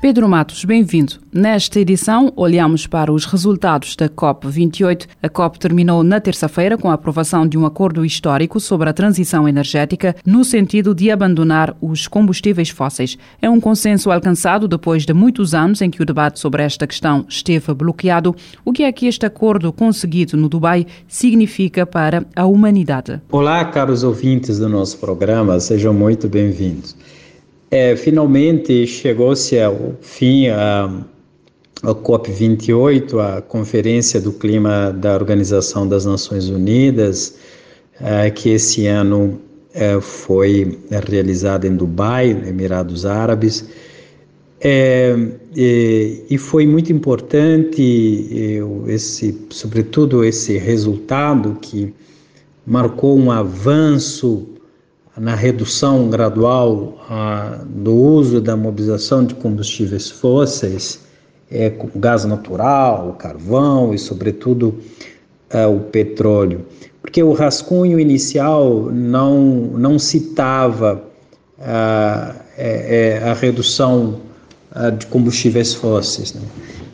Pedro Matos, bem-vindo. Nesta edição, olhamos para os resultados da COP28. A COP terminou na terça-feira com a aprovação de um acordo histórico sobre a transição energética no sentido de abandonar os combustíveis fósseis. É um consenso alcançado depois de muitos anos em que o debate sobre esta questão esteve bloqueado. O que é que este acordo conseguido no Dubai significa para a humanidade? Olá, caros ouvintes do nosso programa, sejam muito bem-vindos. É, finalmente chegou-se ao fim a, a COP28, a Conferência do Clima da Organização das Nações Unidas, é, que esse ano é, foi realizada em Dubai, Emirados Árabes. É, e, foi muito importante esse, sobretudo esse resultado que marcou um avanço na redução gradual ah, do uso da mobilização de combustíveis fósseis, é, o gás natural, carvão e, sobretudo, ah, o petróleo. Porque o rascunho inicial não, não citava ah, é, é, a redução ah, de combustíveis fósseis. Né?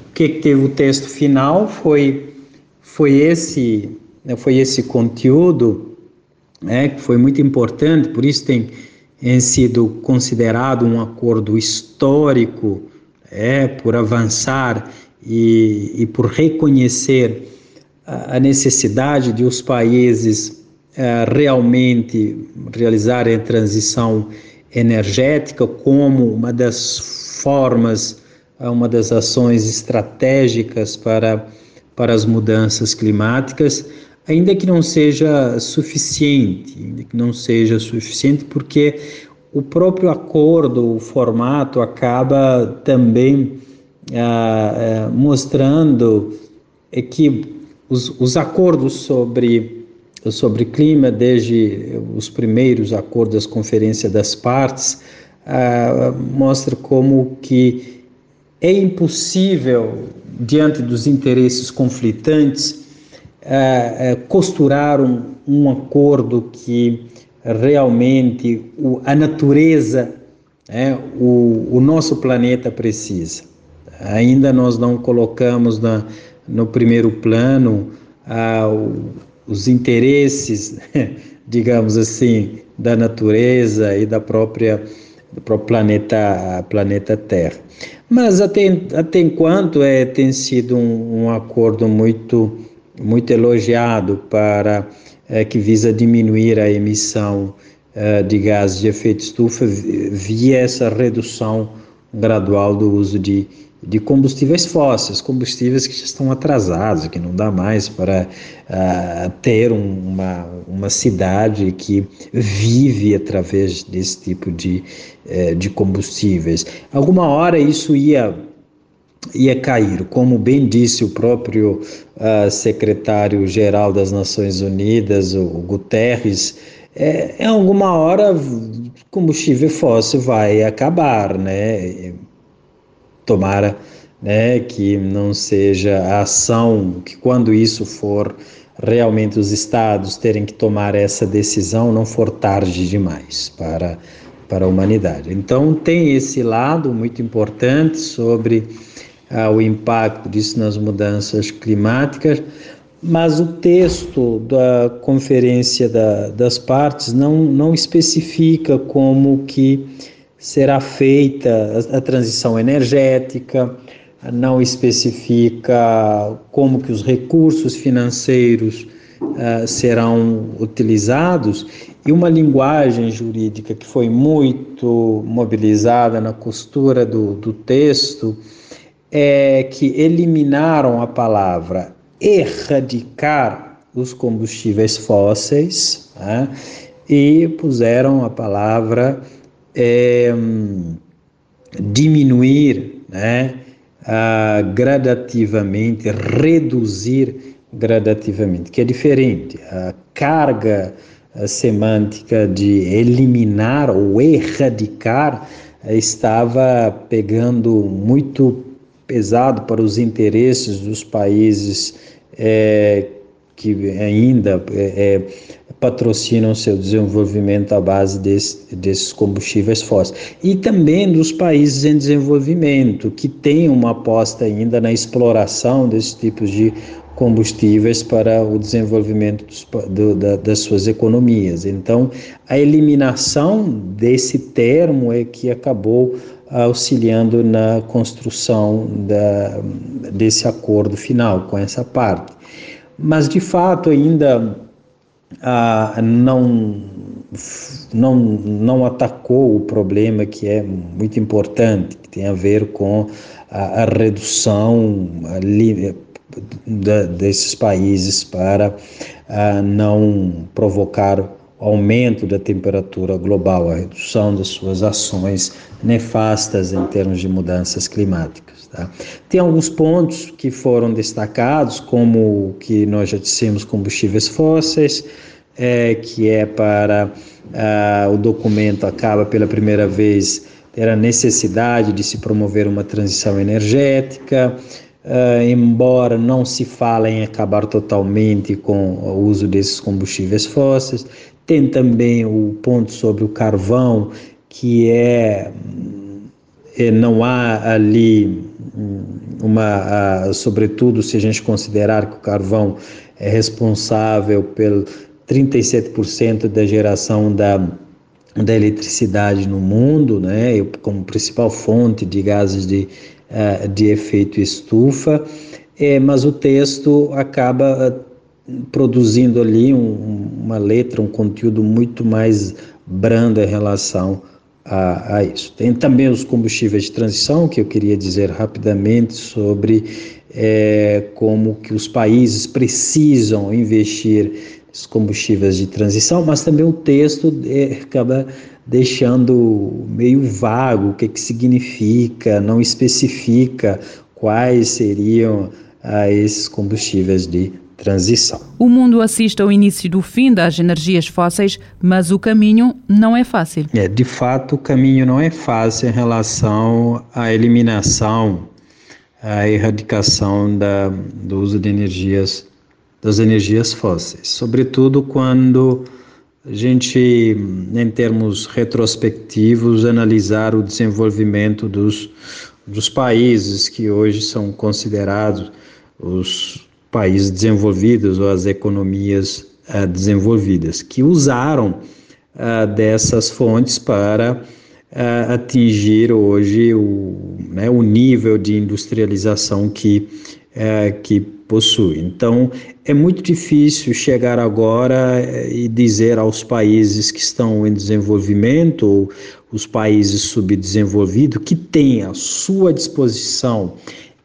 O que, que teve o texto final foi, foi, esse, né, foi esse conteúdo né, que foi muito importante, por isso tem, tem sido considerado um acordo histórico, é, por avançar e, e por reconhecer a, a necessidade de os países é, realmente realizarem a transição energética como uma das formas, uma das ações estratégicas para, para as mudanças climáticas ainda que não seja suficiente, ainda que não seja suficiente, porque o próprio acordo, o formato acaba também ah, ah, mostrando que os, os acordos sobre, sobre clima, desde os primeiros acordos das conferências das partes, ah, mostra como que é impossível, diante dos interesses conflitantes, uh, costurar um, um, acordo que realmente o, a natureza, é, o, o, nosso planeta precisa. Ainda nós não colocamos na, no primeiro plano uh, os interesses, digamos assim, da natureza e da própria planeta, planeta Terra. Mas até, até enquanto é, tem sido um, um acordo muito muito elogiado para é, que visa diminuir a emissão é, de gases de efeito estufa via essa redução gradual do uso de, de combustíveis fósseis, combustíveis que já estão atrasados, que não dá mais para uh, ter uma, uma cidade que vive através desse tipo de, uh, de combustíveis. Alguma hora isso ia ia cair. Como bem disse o próprio uh, secretário-geral das Nações Unidas, o Guterres, é, em alguma hora combustível fóssil vai acabar, né? Tomara né, que não seja a ação, que quando isso for realmente os estados terem que tomar essa decisão, não for tarde demais para, para a humanidade. Então, tem esse lado muito importante sobre ah, o impacto disso nas mudanças climáticas, mas o texto da conferência da, das partes não, não especifica como que será feita a, a transição energética, não especifica como que os recursos financeiros uh, serão utilizados. E uma linguagem jurídica que foi muito mobilizada na costura do, do texto é que eliminaram a palavra erradicar os combustíveis fósseis né, e puseram a palavra é, diminuir né, gradativamente, reduzir gradativamente, que é diferente. A carga semântica de eliminar ou erradicar estava pegando muito pesado para os interesses dos países é, que ainda é, patrocinam seu desenvolvimento à base desse, desses combustíveis fósseis. E também dos países em desenvolvimento, que têm uma aposta ainda na exploração desses tipos de combustíveis para o desenvolvimento dos, do, da, das suas economias. Então, a eliminação desse termo é que acabou auxiliando na construção da, desse acordo final com essa parte. Mas, de fato, ainda ah, não, não, não atacou o problema que é muito importante, que tem a ver com a, a redução a, da, desses países para uh, não provocar aumento da temperatura global, a redução das suas ações nefastas em termos de mudanças climáticas. Tá? Tem alguns pontos que foram destacados, como o que nós já dissemos, combustíveis fósseis, é, que é para uh, o documento acaba pela primeira vez ter a necessidade de se promover uma transição energética, Uh, embora não se fale em acabar totalmente com o uso desses combustíveis fósseis, tem também o ponto sobre o carvão, que é, é não há ali hum, uma, sobretudo se a gente considerar que o carvão é responsável pelo 37% da geração da, da eletricidade no mundo, né, como principal fonte de gases de uh, de efeito estufa, é, mas o texto acaba uh, produzindo ali um, uma letra, um conteúdo muito mais brando em relação a, a, isso. Tem também os combustíveis de transição, que eu queria dizer rapidamente sobre é, como que os países precisam investir nos combustíveis de transição, mas também o texto é, acaba deixando meio vago o que, que significa, não especifica quais seriam ah, esses combustíveis de transição. O mundo assiste ao início do fim das energias fósseis, mas o caminho não é fácil. É, de fato, o caminho não é fácil em relação à eliminação, à erradicação da, do uso de energias das energias fósseis, sobretudo quando a gente, em termos retrospectivos, analisar o desenvolvimento dos, dos países que hoje são considerados os países desenvolvidos ou as economias uh, desenvolvidas, que usaram uh, dessas fontes para uh, atingir hoje o, né, o nível de industrialização que, que possui. Então, é muito difícil chegar agora eh, e dizer aos países que estão em desenvolvimento, ou os países subdesenvolvidos, que têm à sua disposição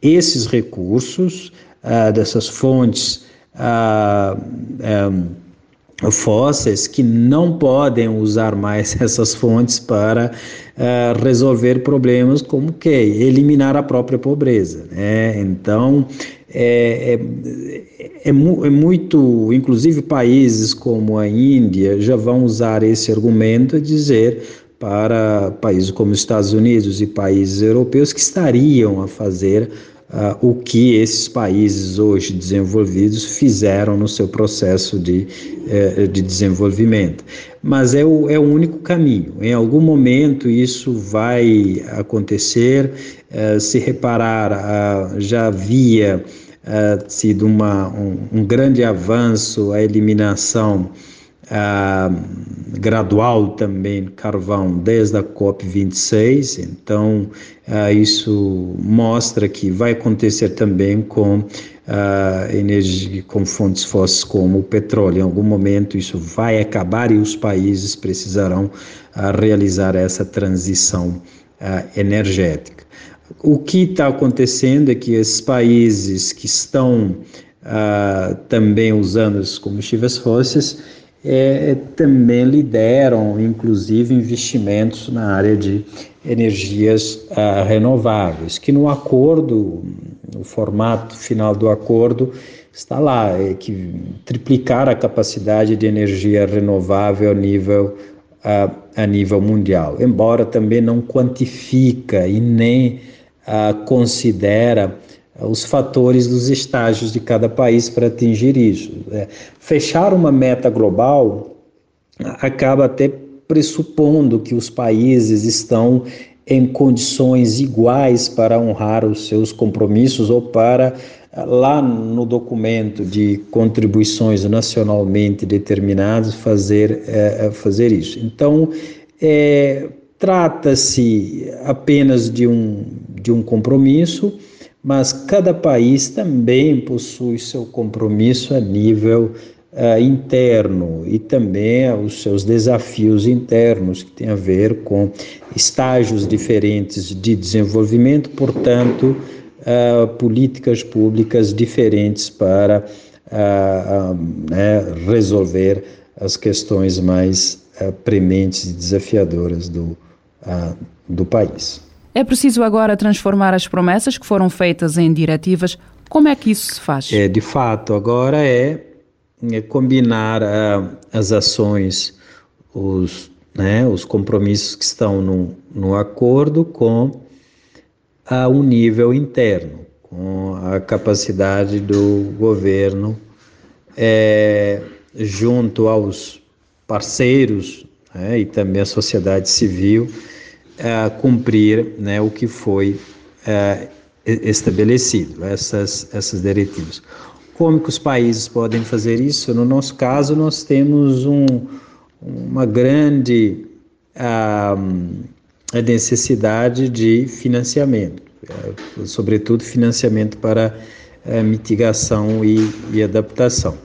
esses recursos, ah, dessas fontes ah, ah, fósseis, que não podem usar mais essas fontes para ah, resolver problemas como que eliminar a própria pobreza. Né? Então, é, é, é, é, muito, inclusive países como a Índia já vão usar esse argumento a dizer para países como os Estados Unidos e países europeus que estariam a fazer uh, o que esses países hoje desenvolvidos fizeram no seu processo de, uh, de desenvolvimento. Mas é o, é o único caminho. Em algum momento isso vai acontecer. Uh, se reparar, uh, já havia sido uma, um, um grande avanço a eliminação ah, gradual também carvão desde a COP26, então ah, isso mostra que vai acontecer também com ah, energia, com fontes fósseis como o petróleo. Em algum momento isso vai acabar e os países precisarão realizar essa transição energética. O que está acontecendo é que esses países que estão também usando os combustíveis fósseis é, também lideram, inclusive, investimentos na área de energias uh, renováveis, que no acordo, no formato final do acordo, está lá, é que triplicar a capacidade de energia renovável a nível, uh, a nível mundial, embora também não quantifica e nem uh, considera os fatores dos estágios de cada país para atingir isso. É, fechar uma meta global acaba até pressupondo que os países estão em condições iguais para honrar os seus compromissos ou para lá no documento de contribuições nacionalmente determinadas fazer é, fazer isso. Então é, trata-se apenas de um de um compromisso, mas cada país também possui seu compromisso a nível uh, interno e também os seus desafios internos, que tem a ver com estágios diferentes de desenvolvimento, portanto, uh, políticas públicas diferentes para uh, né, resolver as questões mais prementes e desafiadoras do, do país. É preciso agora transformar as promessas que foram feitas em diretivas. Como é que isso se faz? É, de fato, agora é é combinar uh, as ações, os, né, os compromissos que estão no, no acordo com uh, um nível interno, com a capacidade do governo, é, junto aos parceiros né, e também a sociedade civil, uh, cumprir né, o que foi uh, estabelecido, essas, essas diretivas. Como que os países podem fazer isso? No nosso caso, nós temos um, uma grande a, a necessidade de financiamento, é, sobretudo financiamento para mitigação e, e adaptação.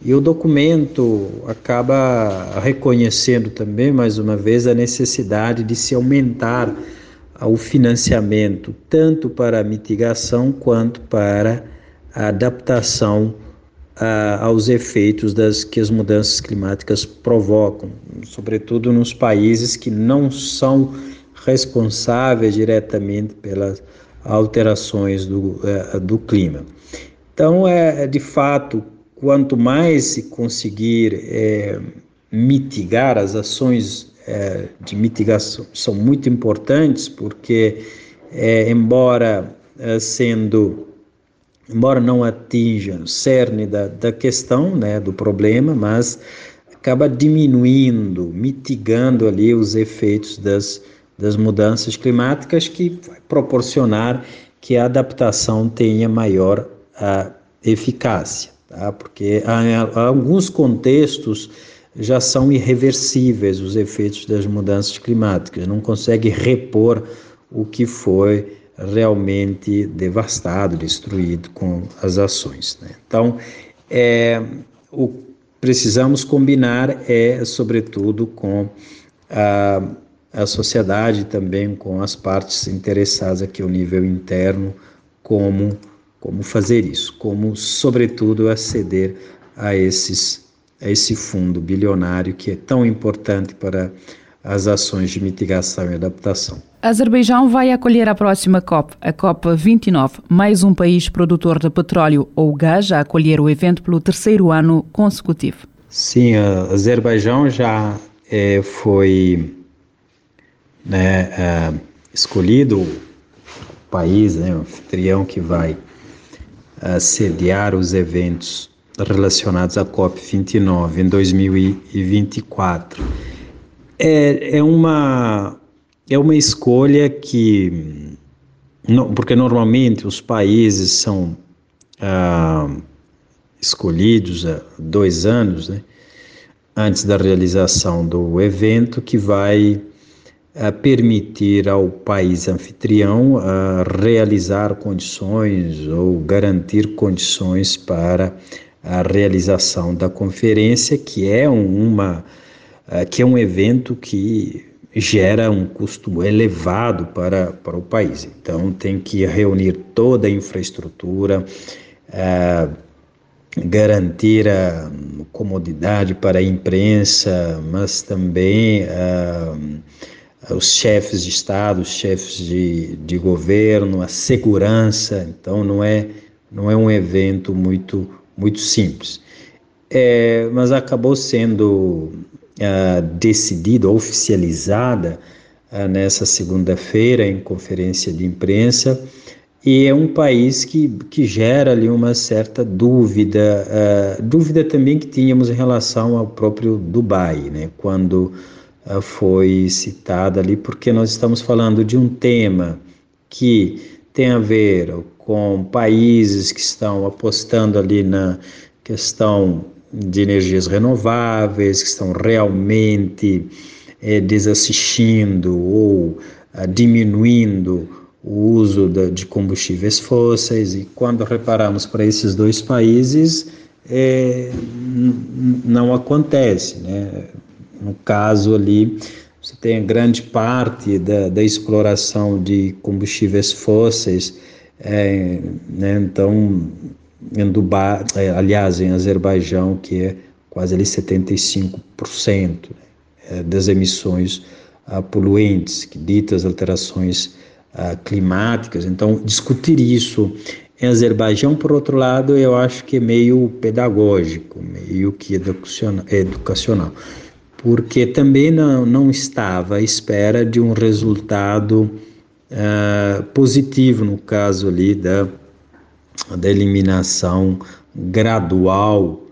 E o documento acaba reconhecendo também, mais uma vez, a necessidade de se aumentar o financiamento, tanto para a mitigação quanto para a adaptação a, aos efeitos das que as mudanças climáticas provocam, sobretudo nos países que não são responsáveis diretamente pelas alterações do, é, do clima. Então, é, de fato, quanto mais se conseguir é, mitigar, as ações é, de mitigação são muito importantes, porque, é, embora é, sendo embora não atinja o cerne da, da questão, né, do problema, mas acaba diminuindo, mitigando ali os efeitos das, das mudanças climáticas que vai proporcionar que a adaptação tenha maior a, eficácia, tá? porque há, há alguns contextos já são irreversíveis os efeitos das mudanças climáticas, não consegue repor o que foi realmente devastado, destruído com as ações. Né? Então, é, o precisamos combinar é, sobretudo, com a, a sociedade também, com as partes interessadas aqui ao nível interno, como, como fazer isso, como, sobretudo, aceder a, esses, a esse fundo bilionário que é tão importante para as ações de mitigação e adaptação. Azerbaijão vai acolher a próxima COP, a COP 29, mais um país produtor de petróleo ou gás a acolher o evento pelo terceiro ano consecutivo. Sim, a Azerbaijão já é, foi né, é, escolhido o país, né, o anfitrião que vai é, sediar os eventos relacionados à COP 29 em 2024. É, é uma é uma escolha que, porque normalmente os países são ah, escolhidos há dois anos, né, antes da realização do evento, que vai permitir ao país anfitrião realizar condições ou garantir condições para a realização da conferência, que é uma ah, que é um evento que gera um custo elevado para, para o país. Então, tem que reunir toda a infraestrutura, é, garantir a comodidade para a imprensa, mas também é, os chefes de Estado, os chefes de, de governo, a segurança. Então, não é, não é um evento muito, muito simples. É, mas acabou sendo uh, decidida, oficializada uh, nessa segunda-feira em conferência de imprensa e é um país que, que gera ali uma certa dúvida, uh, dúvida também que tínhamos em relação ao próprio Dubai, né? quando foi citada ali, porque nós estamos falando de um tema que tem a ver com países que estão apostando ali na questão de energias renováveis, que estão realmente é, desassistindo ou ah, diminuindo o uso de combustíveis fósseis, e quando reparamos para esses dois países, é, não acontece. Né? No caso ali, você tem grande parte da, da exploração de combustíveis fósseis, é, né? então em Dubai, é, aliás, em Azerbaijão, que é quase ali 75% né, das emissões uh, poluentes, que ditas alterações uh, climáticas. Então, discutir isso em Azerbaijão, por outro lado, eu acho que é meio pedagógico, meio que educacional, porque também não, não estava à espera de um resultado uh, positivo no caso ali da da eliminação gradual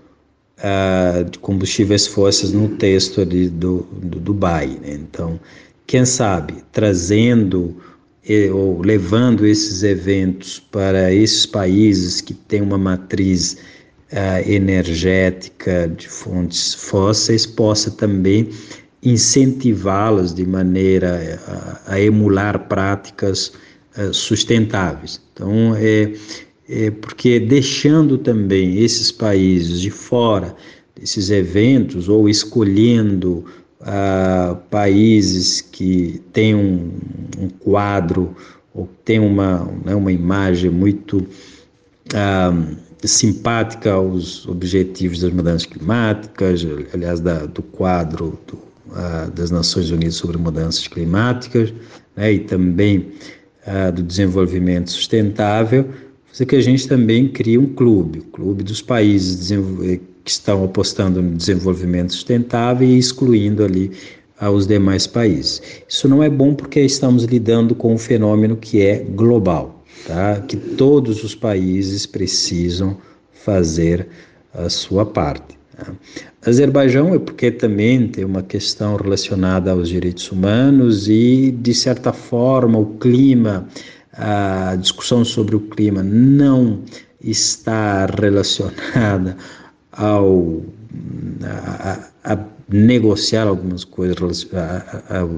uh, de combustíveis fósseis no texto ali do, do Dubai. Né? Então, quem sabe, trazendo ou levando esses eventos para esses países que têm uma matriz uh, energética de fontes fósseis, possa também incentivá-las de maneira a, a emular práticas uh, sustentáveis. Então, é, é, porque deixando também esses países de fora desses eventos ou escolhendo ah, países que têm um, um, quadro ou têm uma, né, uma imagem muito ah, simpática aos objetivos das mudanças climáticas, aliás, da, do quadro do, ah, das Nações Unidas sobre mudanças climáticas, né, e também ah, do desenvolvimento sustentável, fazer que a gente também crie um clube, o clube dos países eh, que estão apostando no desenvolvimento sustentável e excluindo ali os demais países. Isso não é bom porque estamos lidando com um fenômeno que é global, tá? que todos os países precisam fazer a sua parte. Tá? Azerbaijão é porque também tem uma questão relacionada aos direitos humanos e, de certa forma, o clima a discussão sobre o clima não está relacionada ao a, a negociar algumas coisas a, a,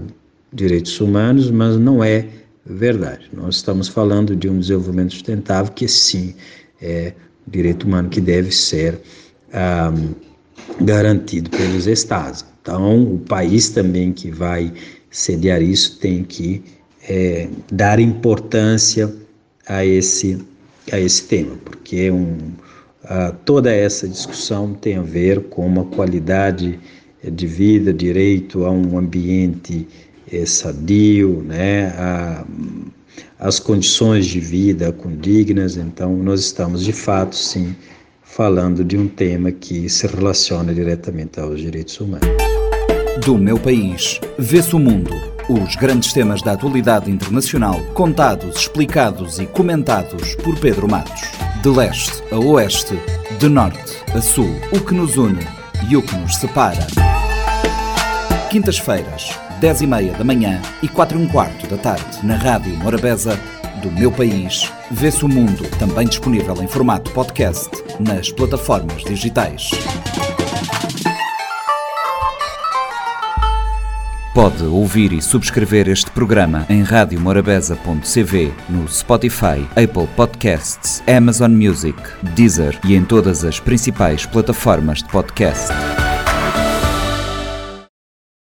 direitos humanos, mas não é verdade. Nós estamos falando de um desenvolvimento sustentável que sim é direito humano que deve ser ah, garantido pelos estados. Então, o país também que vai sediar isso tem que é, dar importância a esse, a esse tema, porque um, a, toda essa discussão tem a ver com uma qualidade de vida, direito a um ambiente é, sadio, né, a, as condições de vida condignas. Então, nós estamos de fato, sim, falando de um tema que se relaciona diretamente aos direitos humanos. Do meu país, vê-se o mundo os grandes temas da atualidade internacional, contados, explicados e comentados por Pedro Matos. De leste a oeste, de norte a sul, o que nos une e o que nos separa. Quintas-feiras, 10 e meia da manhã e 4 e um quarto da tarde, na Rádio Morabeza, do meu país, vê-se o mundo, também disponível em formato podcast nas plataformas digitais. Pode ouvir e subscrever este programa em radiomorabeza.cv, no Spotify, Apple Podcasts, Amazon Music, Deezer e em todas as principais plataformas de podcast.